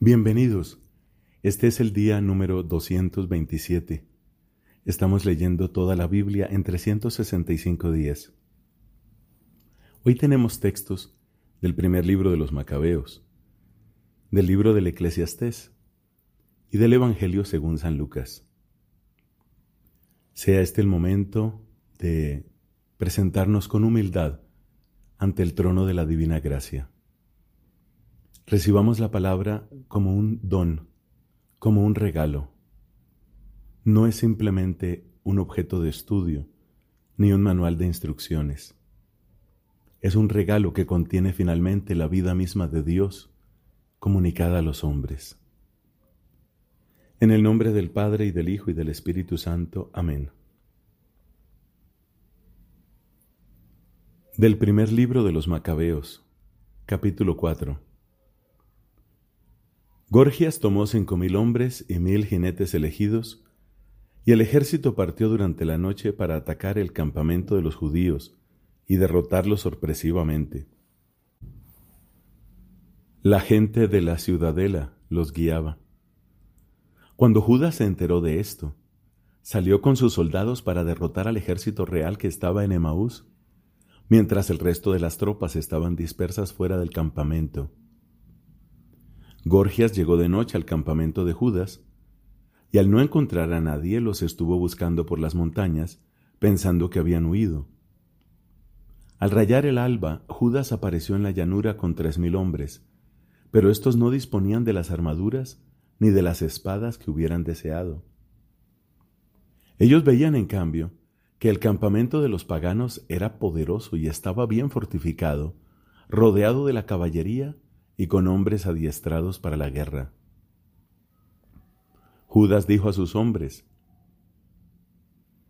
Bienvenidos. Este es el día número 227. Estamos leyendo toda la Biblia en 365 días. Hoy tenemos textos del primer libro de los Macabeos, del libro del Eclesiastés y del Evangelio según San Lucas. Sea este el momento de presentarnos con humildad ante el trono de la divina gracia recibamos la palabra como un don, como un regalo. No es simplemente un objeto de estudio, ni un manual de instrucciones. Es un regalo que contiene finalmente la vida misma de Dios comunicada a los hombres. En el nombre del Padre y del Hijo y del Espíritu Santo. Amén. Del primer libro de los Macabeos, capítulo 4. Gorgias tomó cinco mil hombres y mil jinetes elegidos, y el ejército partió durante la noche para atacar el campamento de los judíos y derrotarlos sorpresivamente. La gente de la ciudadela los guiaba. Cuando Judas se enteró de esto, salió con sus soldados para derrotar al ejército real que estaba en Emaús, mientras el resto de las tropas estaban dispersas fuera del campamento. Gorgias llegó de noche al campamento de Judas, y al no encontrar a nadie los estuvo buscando por las montañas, pensando que habían huido. Al rayar el alba, Judas apareció en la llanura con tres mil hombres, pero estos no disponían de las armaduras ni de las espadas que hubieran deseado. Ellos veían, en cambio, que el campamento de los paganos era poderoso y estaba bien fortificado, rodeado de la caballería y con hombres adiestrados para la guerra. Judas dijo a sus hombres,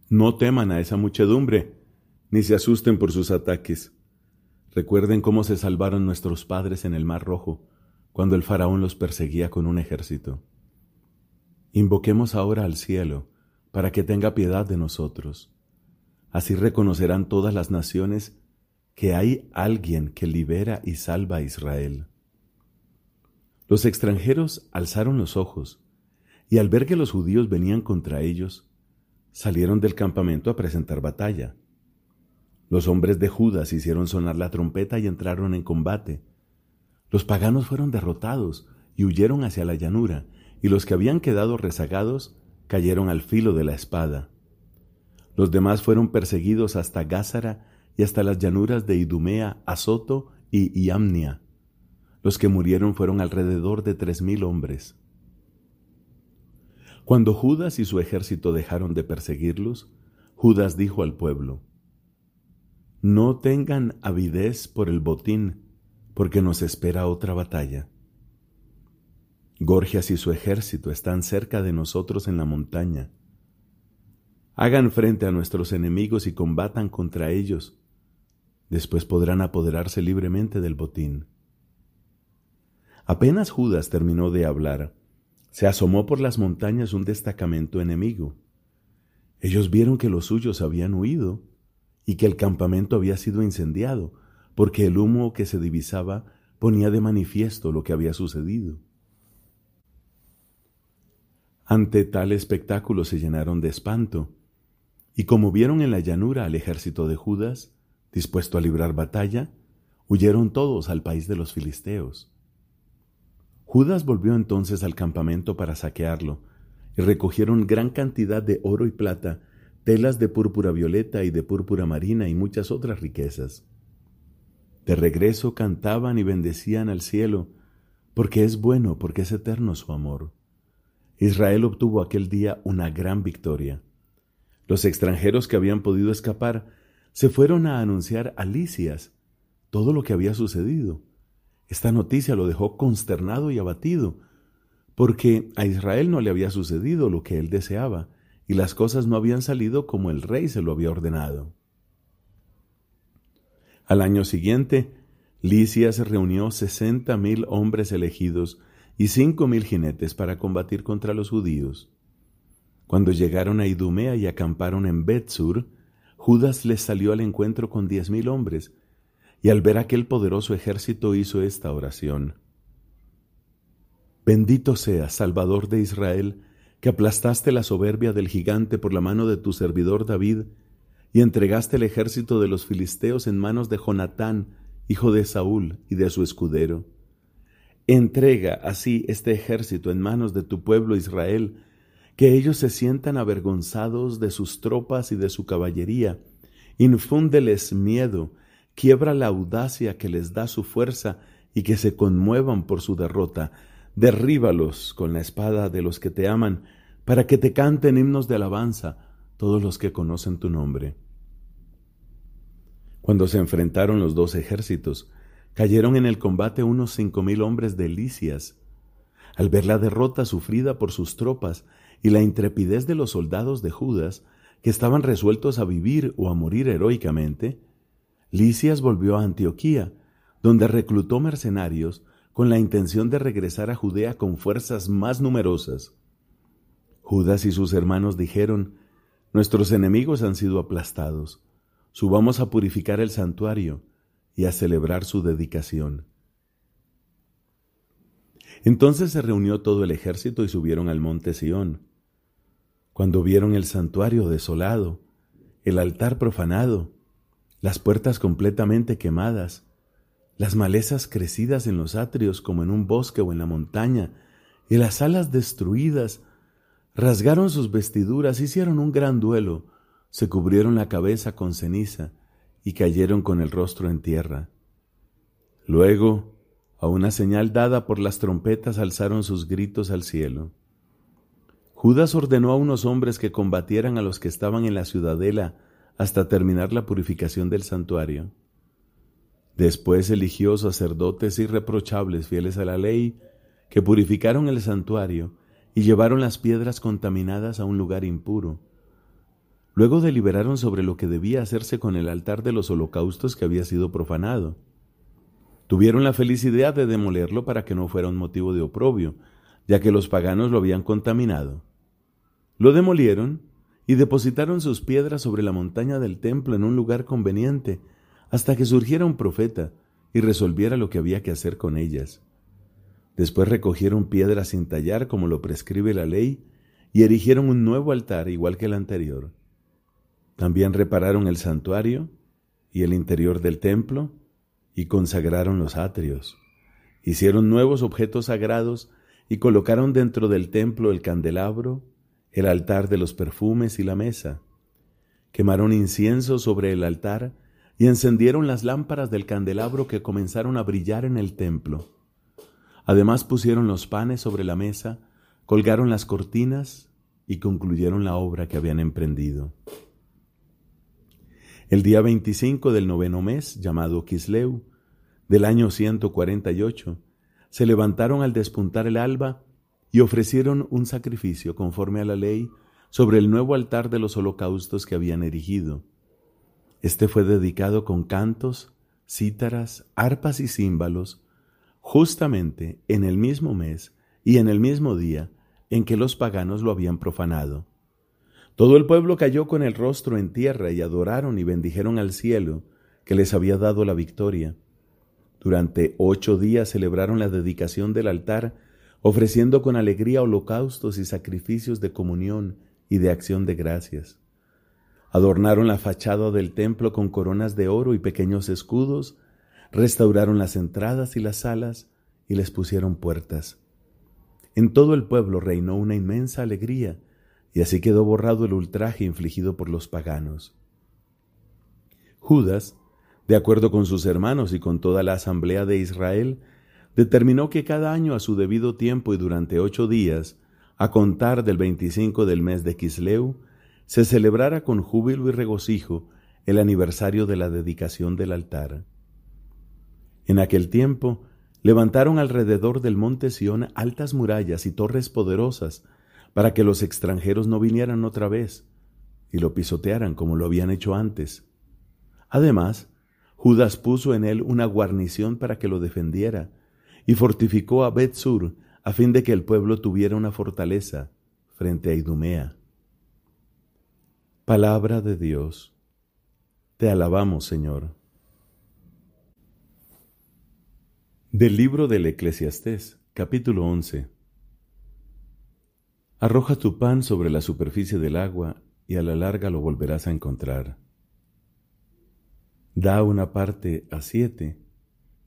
No teman a esa muchedumbre, ni se asusten por sus ataques. Recuerden cómo se salvaron nuestros padres en el Mar Rojo, cuando el faraón los perseguía con un ejército. Invoquemos ahora al cielo, para que tenga piedad de nosotros. Así reconocerán todas las naciones que hay alguien que libera y salva a Israel. Los extranjeros alzaron los ojos, y al ver que los judíos venían contra ellos, salieron del campamento a presentar batalla. Los hombres de Judas hicieron sonar la trompeta y entraron en combate. Los paganos fueron derrotados y huyeron hacia la llanura, y los que habían quedado rezagados cayeron al filo de la espada. Los demás fueron perseguidos hasta Gázara y hasta las llanuras de Idumea, Azoto y Iamnia. Los que murieron fueron alrededor de tres mil hombres. Cuando Judas y su ejército dejaron de perseguirlos, Judas dijo al pueblo, No tengan avidez por el botín, porque nos espera otra batalla. Gorgias y su ejército están cerca de nosotros en la montaña. Hagan frente a nuestros enemigos y combatan contra ellos. Después podrán apoderarse libremente del botín. Apenas Judas terminó de hablar, se asomó por las montañas un destacamento enemigo. Ellos vieron que los suyos habían huido y que el campamento había sido incendiado, porque el humo que se divisaba ponía de manifiesto lo que había sucedido. Ante tal espectáculo se llenaron de espanto, y como vieron en la llanura al ejército de Judas, dispuesto a librar batalla, huyeron todos al país de los filisteos. Judas volvió entonces al campamento para saquearlo, y recogieron gran cantidad de oro y plata, telas de púrpura violeta y de púrpura marina y muchas otras riquezas. De regreso cantaban y bendecían al cielo, porque es bueno, porque es eterno su amor. Israel obtuvo aquel día una gran victoria. Los extranjeros que habían podido escapar se fueron a anunciar a Licias todo lo que había sucedido esta noticia lo dejó consternado y abatido, porque a Israel no le había sucedido lo que él deseaba, y las cosas no habían salido como el rey se lo había ordenado. Al año siguiente, Licias reunió sesenta mil hombres elegidos y cinco mil jinetes para combatir contra los judíos. Cuando llegaron a Idumea y acamparon en Betsur, Judas les salió al encuentro con diez mil hombres, y al ver aquel poderoso ejército hizo esta oración. Bendito seas, Salvador de Israel, que aplastaste la soberbia del gigante por la mano de tu servidor David, y entregaste el ejército de los filisteos en manos de Jonatán, hijo de Saúl, y de su escudero. Entrega así este ejército en manos de tu pueblo Israel, que ellos se sientan avergonzados de sus tropas y de su caballería. Infúndeles miedo, quiebra la audacia que les da su fuerza y que se conmuevan por su derrota. Derríbalos con la espada de los que te aman, para que te canten himnos de alabanza todos los que conocen tu nombre. Cuando se enfrentaron los dos ejércitos, cayeron en el combate unos cinco mil hombres de Licias. Al ver la derrota sufrida por sus tropas y la intrepidez de los soldados de Judas, que estaban resueltos a vivir o a morir heroicamente, Licias volvió a Antioquía, donde reclutó mercenarios con la intención de regresar a Judea con fuerzas más numerosas. Judas y sus hermanos dijeron, Nuestros enemigos han sido aplastados, subamos a purificar el santuario y a celebrar su dedicación. Entonces se reunió todo el ejército y subieron al monte Sión. Cuando vieron el santuario desolado, el altar profanado, las puertas completamente quemadas, las malezas crecidas en los atrios como en un bosque o en la montaña, y las salas destruidas, rasgaron sus vestiduras, hicieron un gran duelo, se cubrieron la cabeza con ceniza y cayeron con el rostro en tierra. Luego, a una señal dada por las trompetas, alzaron sus gritos al cielo. Judas ordenó a unos hombres que combatieran a los que estaban en la ciudadela hasta terminar la purificación del santuario. Después eligió sacerdotes irreprochables fieles a la ley, que purificaron el santuario y llevaron las piedras contaminadas a un lugar impuro. Luego deliberaron sobre lo que debía hacerse con el altar de los holocaustos que había sido profanado. Tuvieron la feliz idea de demolerlo para que no fuera un motivo de oprobio, ya que los paganos lo habían contaminado. Lo demolieron y depositaron sus piedras sobre la montaña del templo en un lugar conveniente, hasta que surgiera un profeta y resolviera lo que había que hacer con ellas. Después recogieron piedras sin tallar como lo prescribe la ley y erigieron un nuevo altar igual que el anterior. También repararon el santuario y el interior del templo y consagraron los atrios. Hicieron nuevos objetos sagrados y colocaron dentro del templo el candelabro, el altar de los perfumes y la mesa. Quemaron incienso sobre el altar y encendieron las lámparas del candelabro que comenzaron a brillar en el templo. Además pusieron los panes sobre la mesa, colgaron las cortinas y concluyeron la obra que habían emprendido. El día 25 del noveno mes, llamado Kisleu, del año 148, se levantaron al despuntar el alba y ofrecieron un sacrificio conforme a la ley sobre el nuevo altar de los holocaustos que habían erigido este fue dedicado con cantos, cítaras, arpas y címbalos, justamente en el mismo mes y en el mismo día en que los paganos lo habían profanado. Todo el pueblo cayó con el rostro en tierra y adoraron y bendijeron al cielo que les había dado la victoria. Durante ocho días celebraron la dedicación del altar, ofreciendo con alegría holocaustos y sacrificios de comunión y de acción de gracias. Adornaron la fachada del templo con coronas de oro y pequeños escudos, restauraron las entradas y las salas y les pusieron puertas. En todo el pueblo reinó una inmensa alegría, y así quedó borrado el ultraje infligido por los paganos. Judas, de acuerdo con sus hermanos y con toda la asamblea de Israel, determinó que cada año a su debido tiempo y durante ocho días, a contar del veinticinco del mes de Quisleu, se celebrara con júbilo y regocijo el aniversario de la dedicación del altar. En aquel tiempo levantaron alrededor del monte Sión altas murallas y torres poderosas para que los extranjeros no vinieran otra vez y lo pisotearan como lo habían hecho antes. Además, Judas puso en él una guarnición para que lo defendiera y fortificó a Betsur a fin de que el pueblo tuviera una fortaleza frente a Idumea. Palabra de Dios. Te alabamos, Señor. Del libro del Eclesiastés, capítulo 11. Arroja tu pan sobre la superficie del agua y a la larga lo volverás a encontrar. Da una parte a siete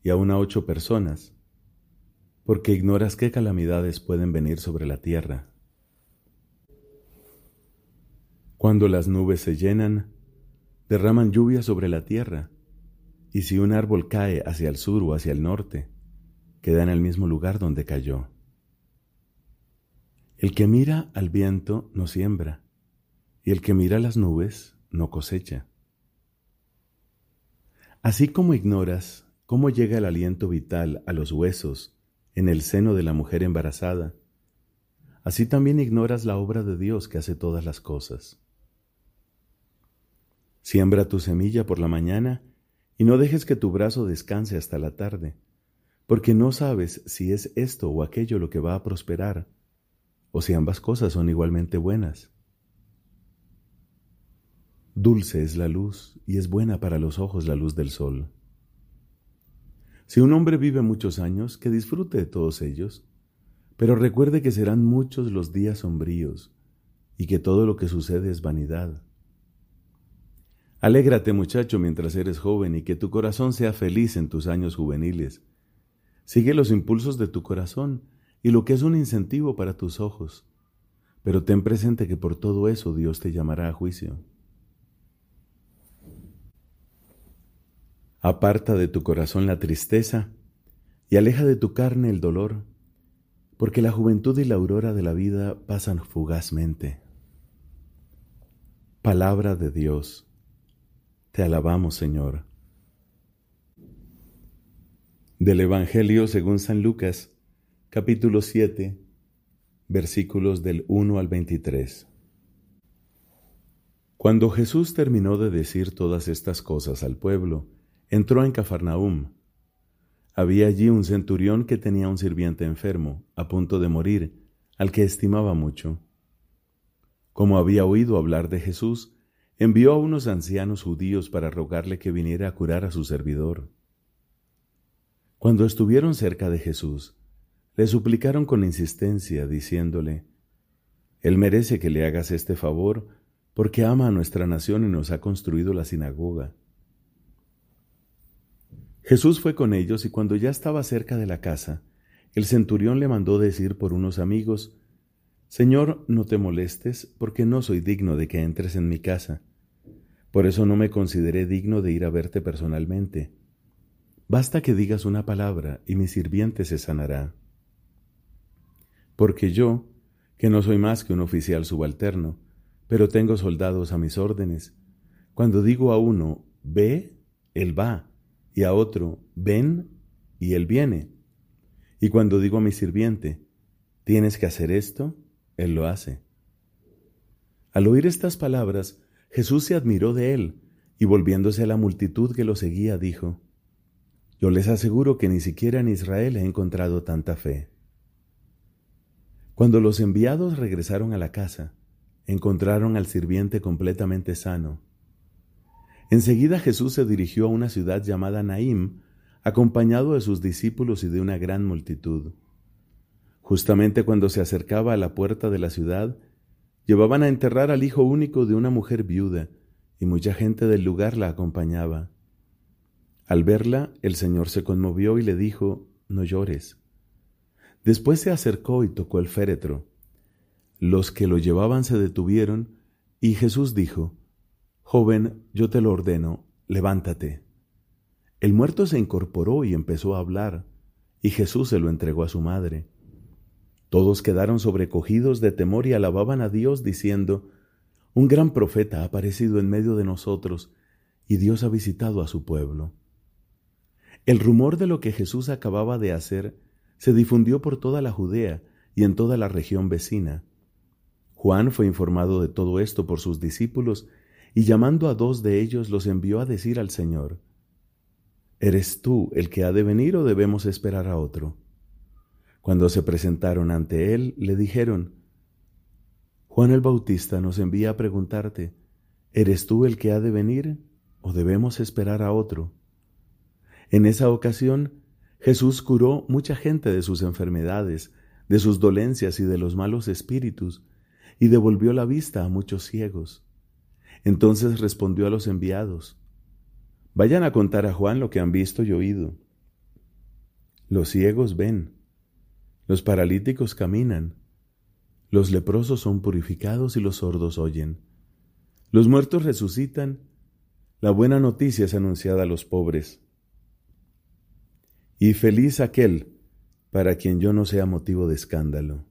y a una ocho personas, porque ignoras qué calamidades pueden venir sobre la tierra. Cuando las nubes se llenan, derraman lluvia sobre la tierra, y si un árbol cae hacia el sur o hacia el norte, queda en el mismo lugar donde cayó. El que mira al viento no siembra, y el que mira las nubes no cosecha. Así como ignoras cómo llega el aliento vital a los huesos en el seno de la mujer embarazada, así también ignoras la obra de Dios que hace todas las cosas. Siembra tu semilla por la mañana y no dejes que tu brazo descanse hasta la tarde, porque no sabes si es esto o aquello lo que va a prosperar, o si ambas cosas son igualmente buenas. Dulce es la luz y es buena para los ojos la luz del sol. Si un hombre vive muchos años, que disfrute de todos ellos, pero recuerde que serán muchos los días sombríos y que todo lo que sucede es vanidad. Alégrate muchacho mientras eres joven y que tu corazón sea feliz en tus años juveniles. Sigue los impulsos de tu corazón y lo que es un incentivo para tus ojos, pero ten presente que por todo eso Dios te llamará a juicio. Aparta de tu corazón la tristeza y aleja de tu carne el dolor, porque la juventud y la aurora de la vida pasan fugazmente. Palabra de Dios. Te alabamos, Señor. Del Evangelio según San Lucas, capítulo 7, versículos del 1 al 23. Cuando Jesús terminó de decir todas estas cosas al pueblo, entró en Cafarnaúm. Había allí un centurión que tenía un sirviente enfermo, a punto de morir, al que estimaba mucho. Como había oído hablar de Jesús, envió a unos ancianos judíos para rogarle que viniera a curar a su servidor. Cuando estuvieron cerca de Jesús, le suplicaron con insistencia, diciéndole, Él merece que le hagas este favor, porque ama a nuestra nación y nos ha construido la sinagoga. Jesús fue con ellos y cuando ya estaba cerca de la casa, el centurión le mandó decir por unos amigos, Señor, no te molestes, porque no soy digno de que entres en mi casa. Por eso no me consideré digno de ir a verte personalmente. Basta que digas una palabra y mi sirviente se sanará. Porque yo, que no soy más que un oficial subalterno, pero tengo soldados a mis órdenes, cuando digo a uno, ve, él va, y a otro, ven, y él viene. Y cuando digo a mi sirviente, tienes que hacer esto, él lo hace. Al oír estas palabras, Jesús se admiró de él, y volviéndose a la multitud que lo seguía, dijo, Yo les aseguro que ni siquiera en Israel he encontrado tanta fe. Cuando los enviados regresaron a la casa, encontraron al sirviente completamente sano Enseguida Jesús se dirigió a una ciudad llamada Naim, acompañado de sus discípulos y de una gran multitud. Justamente cuando se acercaba a la puerta de la ciudad, llevaban a enterrar al hijo único de una mujer viuda, y mucha gente del lugar la acompañaba. Al verla, el Señor se conmovió y le dijo, No llores. Después se acercó y tocó el féretro. Los que lo llevaban se detuvieron, y Jesús dijo, Joven, yo te lo ordeno, levántate. El muerto se incorporó y empezó a hablar, y Jesús se lo entregó a su madre. Todos quedaron sobrecogidos de temor y alababan a Dios diciendo, Un gran profeta ha aparecido en medio de nosotros, y Dios ha visitado a su pueblo. El rumor de lo que Jesús acababa de hacer se difundió por toda la Judea y en toda la región vecina. Juan fue informado de todo esto por sus discípulos y llamando a dos de ellos los envió a decir al Señor, ¿Eres tú el que ha de venir o debemos esperar a otro? Cuando se presentaron ante él, le dijeron, Juan el Bautista nos envía a preguntarte, ¿eres tú el que ha de venir o debemos esperar a otro? En esa ocasión, Jesús curó mucha gente de sus enfermedades, de sus dolencias y de los malos espíritus, y devolvió la vista a muchos ciegos. Entonces respondió a los enviados, Vayan a contar a Juan lo que han visto y oído. Los ciegos ven, los paralíticos caminan, los leprosos son purificados y los sordos oyen, los muertos resucitan, la buena noticia es anunciada a los pobres. Y feliz aquel para quien yo no sea motivo de escándalo.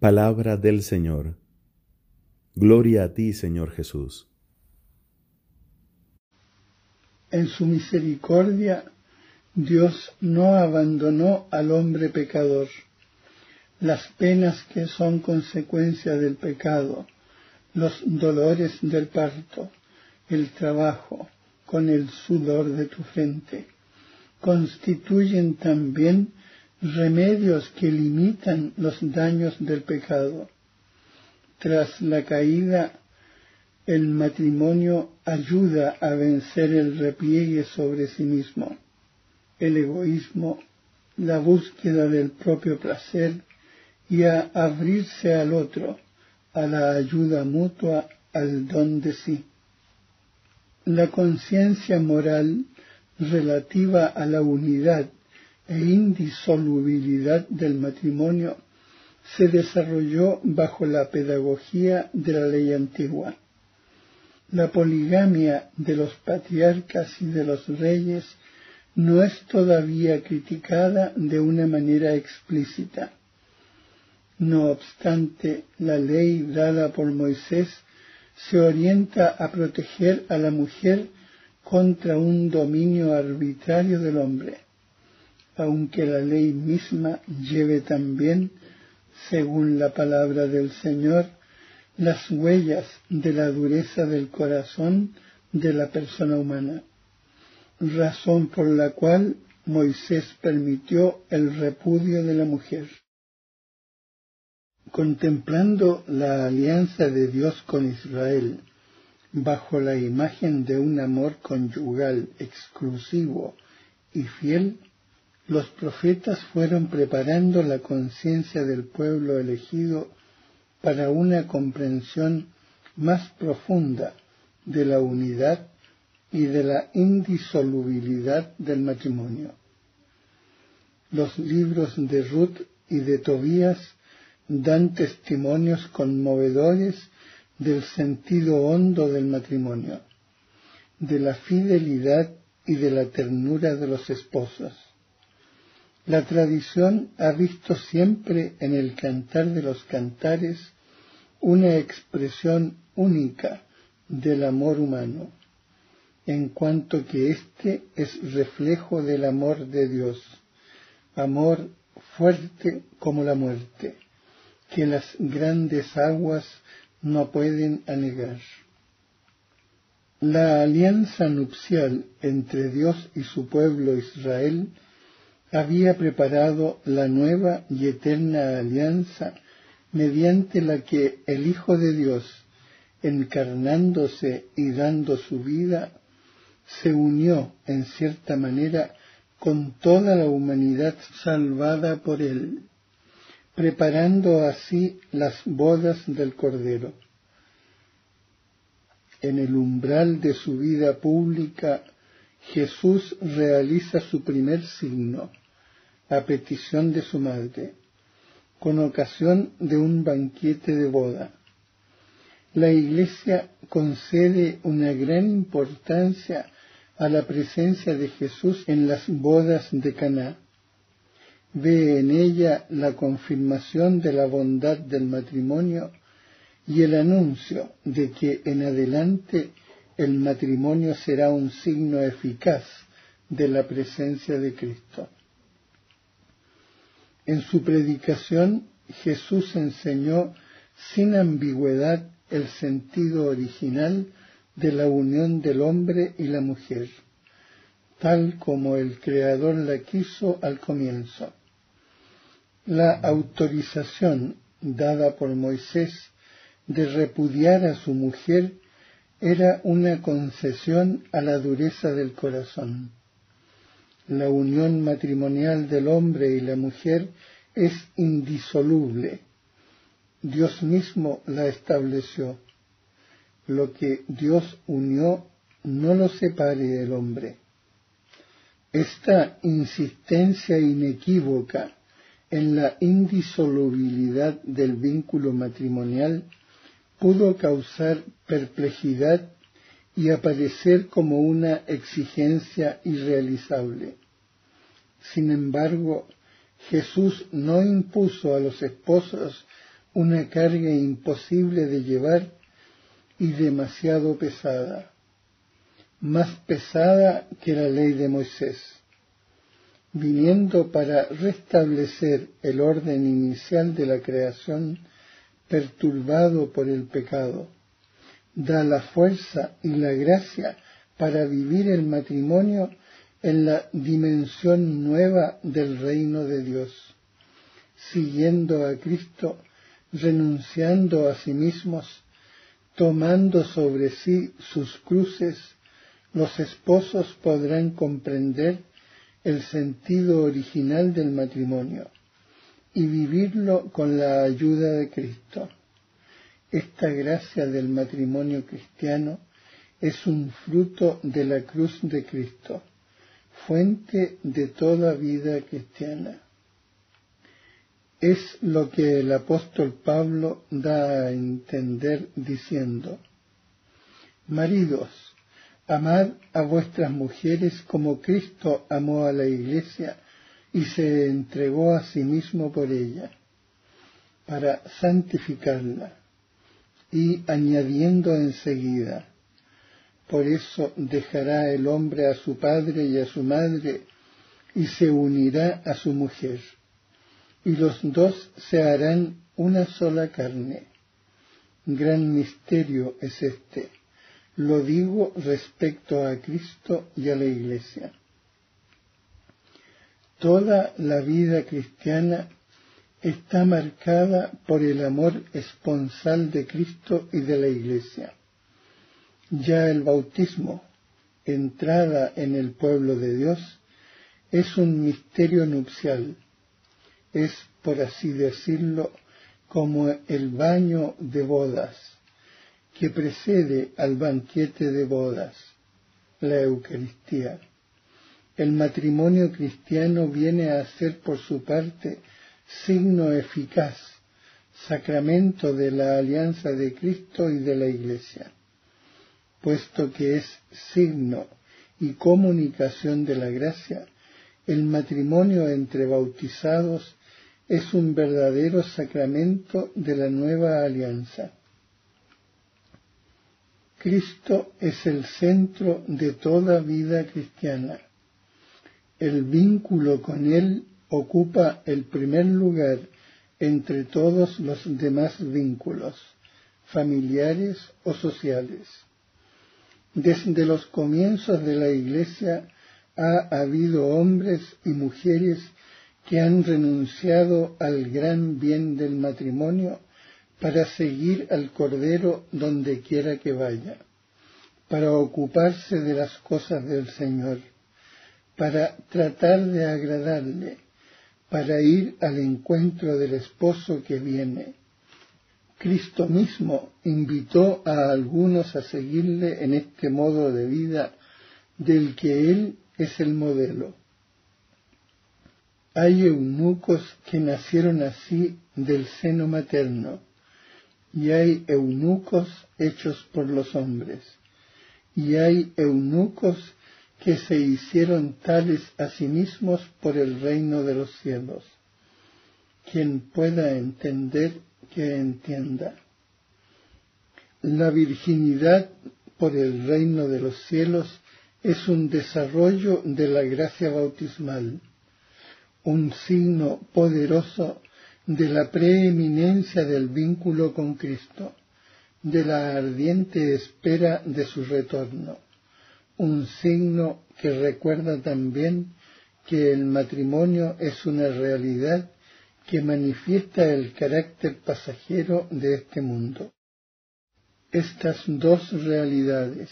Palabra del Señor. Gloria a ti, Señor Jesús. En su misericordia, Dios no abandonó al hombre pecador. Las penas que son consecuencia del pecado, los dolores del parto, el trabajo con el sudor de tu frente, constituyen también remedios que limitan los daños del pecado. Tras la caída, el matrimonio ayuda a vencer el repliegue sobre sí mismo, el egoísmo, la búsqueda del propio placer y a abrirse al otro, a la ayuda mutua, al don de sí. La conciencia moral relativa a la unidad e indisolubilidad del matrimonio se desarrolló bajo la pedagogía de la ley antigua. La poligamia de los patriarcas y de los reyes no es todavía criticada de una manera explícita. No obstante, la ley dada por Moisés se orienta a proteger a la mujer contra un dominio arbitrario del hombre, aunque la ley misma lleve también, según la palabra del Señor, las huellas de la dureza del corazón de la persona humana, razón por la cual Moisés permitió el repudio de la mujer. Contemplando la alianza de Dios con Israel, bajo la imagen de un amor conyugal exclusivo y fiel, los profetas fueron preparando la conciencia del pueblo elegido para una comprensión más profunda de la unidad y de la indisolubilidad del matrimonio. Los libros de Ruth y de Tobías dan testimonios conmovedores del sentido hondo del matrimonio, de la fidelidad y de la ternura de los esposos. La tradición ha visto siempre en el cantar de los cantares una expresión única del amor humano, en cuanto que éste es reflejo del amor de Dios, amor fuerte como la muerte, que las grandes aguas no pueden anegar. La alianza nupcial entre Dios y su pueblo Israel había preparado la nueva y eterna alianza mediante la que el Hijo de Dios, encarnándose y dando su vida, se unió en cierta manera con toda la humanidad salvada por él preparando así las bodas del Cordero. En el umbral de su vida pública, Jesús realiza su primer signo, a petición de su madre, con ocasión de un banquete de boda. La Iglesia concede una gran importancia a la presencia de Jesús en las bodas de Caná ve en ella la confirmación de la bondad del matrimonio y el anuncio de que en adelante el matrimonio será un signo eficaz de la presencia de Cristo. En su predicación Jesús enseñó sin ambigüedad el sentido original de la unión del hombre y la mujer, tal como el Creador la quiso al comienzo. La autorización dada por Moisés de repudiar a su mujer era una concesión a la dureza del corazón. La unión matrimonial del hombre y la mujer es indisoluble. Dios mismo la estableció. Lo que Dios unió no lo separe el hombre. Esta insistencia inequívoca en la indisolubilidad del vínculo matrimonial pudo causar perplejidad y aparecer como una exigencia irrealizable. Sin embargo, Jesús no impuso a los esposos una carga imposible de llevar y demasiado pesada, más pesada que la ley de Moisés viniendo para restablecer el orden inicial de la creación perturbado por el pecado. Da la fuerza y la gracia para vivir el matrimonio en la dimensión nueva del reino de Dios, siguiendo a Cristo, renunciando a sí mismos, tomando sobre sí sus cruces, los esposos podrán comprender el sentido original del matrimonio y vivirlo con la ayuda de Cristo. Esta gracia del matrimonio cristiano es un fruto de la cruz de Cristo, fuente de toda vida cristiana. Es lo que el apóstol Pablo da a entender diciendo, Maridos, Amad a vuestras mujeres como Cristo amó a la iglesia y se entregó a sí mismo por ella, para santificarla, y añadiendo enseguida, por eso dejará el hombre a su padre y a su madre, y se unirá a su mujer, y los dos se harán una sola carne. Gran misterio es este lo digo respecto a Cristo y a la Iglesia. Toda la vida cristiana está marcada por el amor esponsal de Cristo y de la Iglesia. Ya el bautismo, entrada en el pueblo de Dios, es un misterio nupcial. Es, por así decirlo, como el baño de bodas que precede al banquete de bodas, la Eucaristía. El matrimonio cristiano viene a ser por su parte signo eficaz, sacramento de la alianza de Cristo y de la Iglesia, puesto que es signo y comunicación de la gracia, el matrimonio entre bautizados es un verdadero sacramento de la nueva alianza. Cristo es el centro de toda vida cristiana. El vínculo con Él ocupa el primer lugar entre todos los demás vínculos, familiares o sociales. Desde los comienzos de la Iglesia ha habido hombres y mujeres que han renunciado al gran bien del matrimonio para seguir al Cordero donde quiera que vaya, para ocuparse de las cosas del Señor, para tratar de agradarle, para ir al encuentro del esposo que viene. Cristo mismo invitó a algunos a seguirle en este modo de vida del que Él es el modelo. Hay eunucos que nacieron así del seno materno, y hay eunucos hechos por los hombres, y hay eunucos que se hicieron tales a sí mismos por el reino de los cielos. Quien pueda entender, que entienda. La virginidad por el reino de los cielos es un desarrollo de la gracia bautismal, un signo poderoso de la preeminencia del vínculo con Cristo, de la ardiente espera de su retorno, un signo que recuerda también que el matrimonio es una realidad que manifiesta el carácter pasajero de este mundo. Estas dos realidades,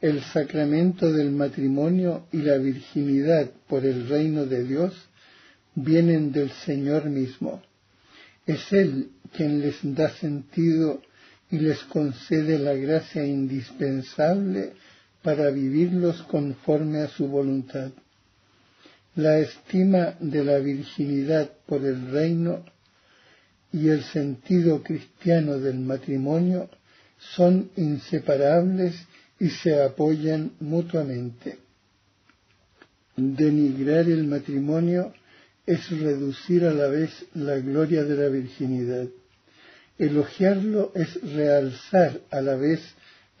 el sacramento del matrimonio y la virginidad por el reino de Dios vienen del Señor mismo. Es Él quien les da sentido y les concede la gracia indispensable para vivirlos conforme a su voluntad. La estima de la virginidad por el reino y el sentido cristiano del matrimonio son inseparables y se apoyan mutuamente. Denigrar el matrimonio es reducir a la vez la gloria de la virginidad. Elogiarlo es realzar a la vez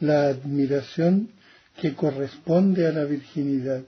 la admiración que corresponde a la virginidad.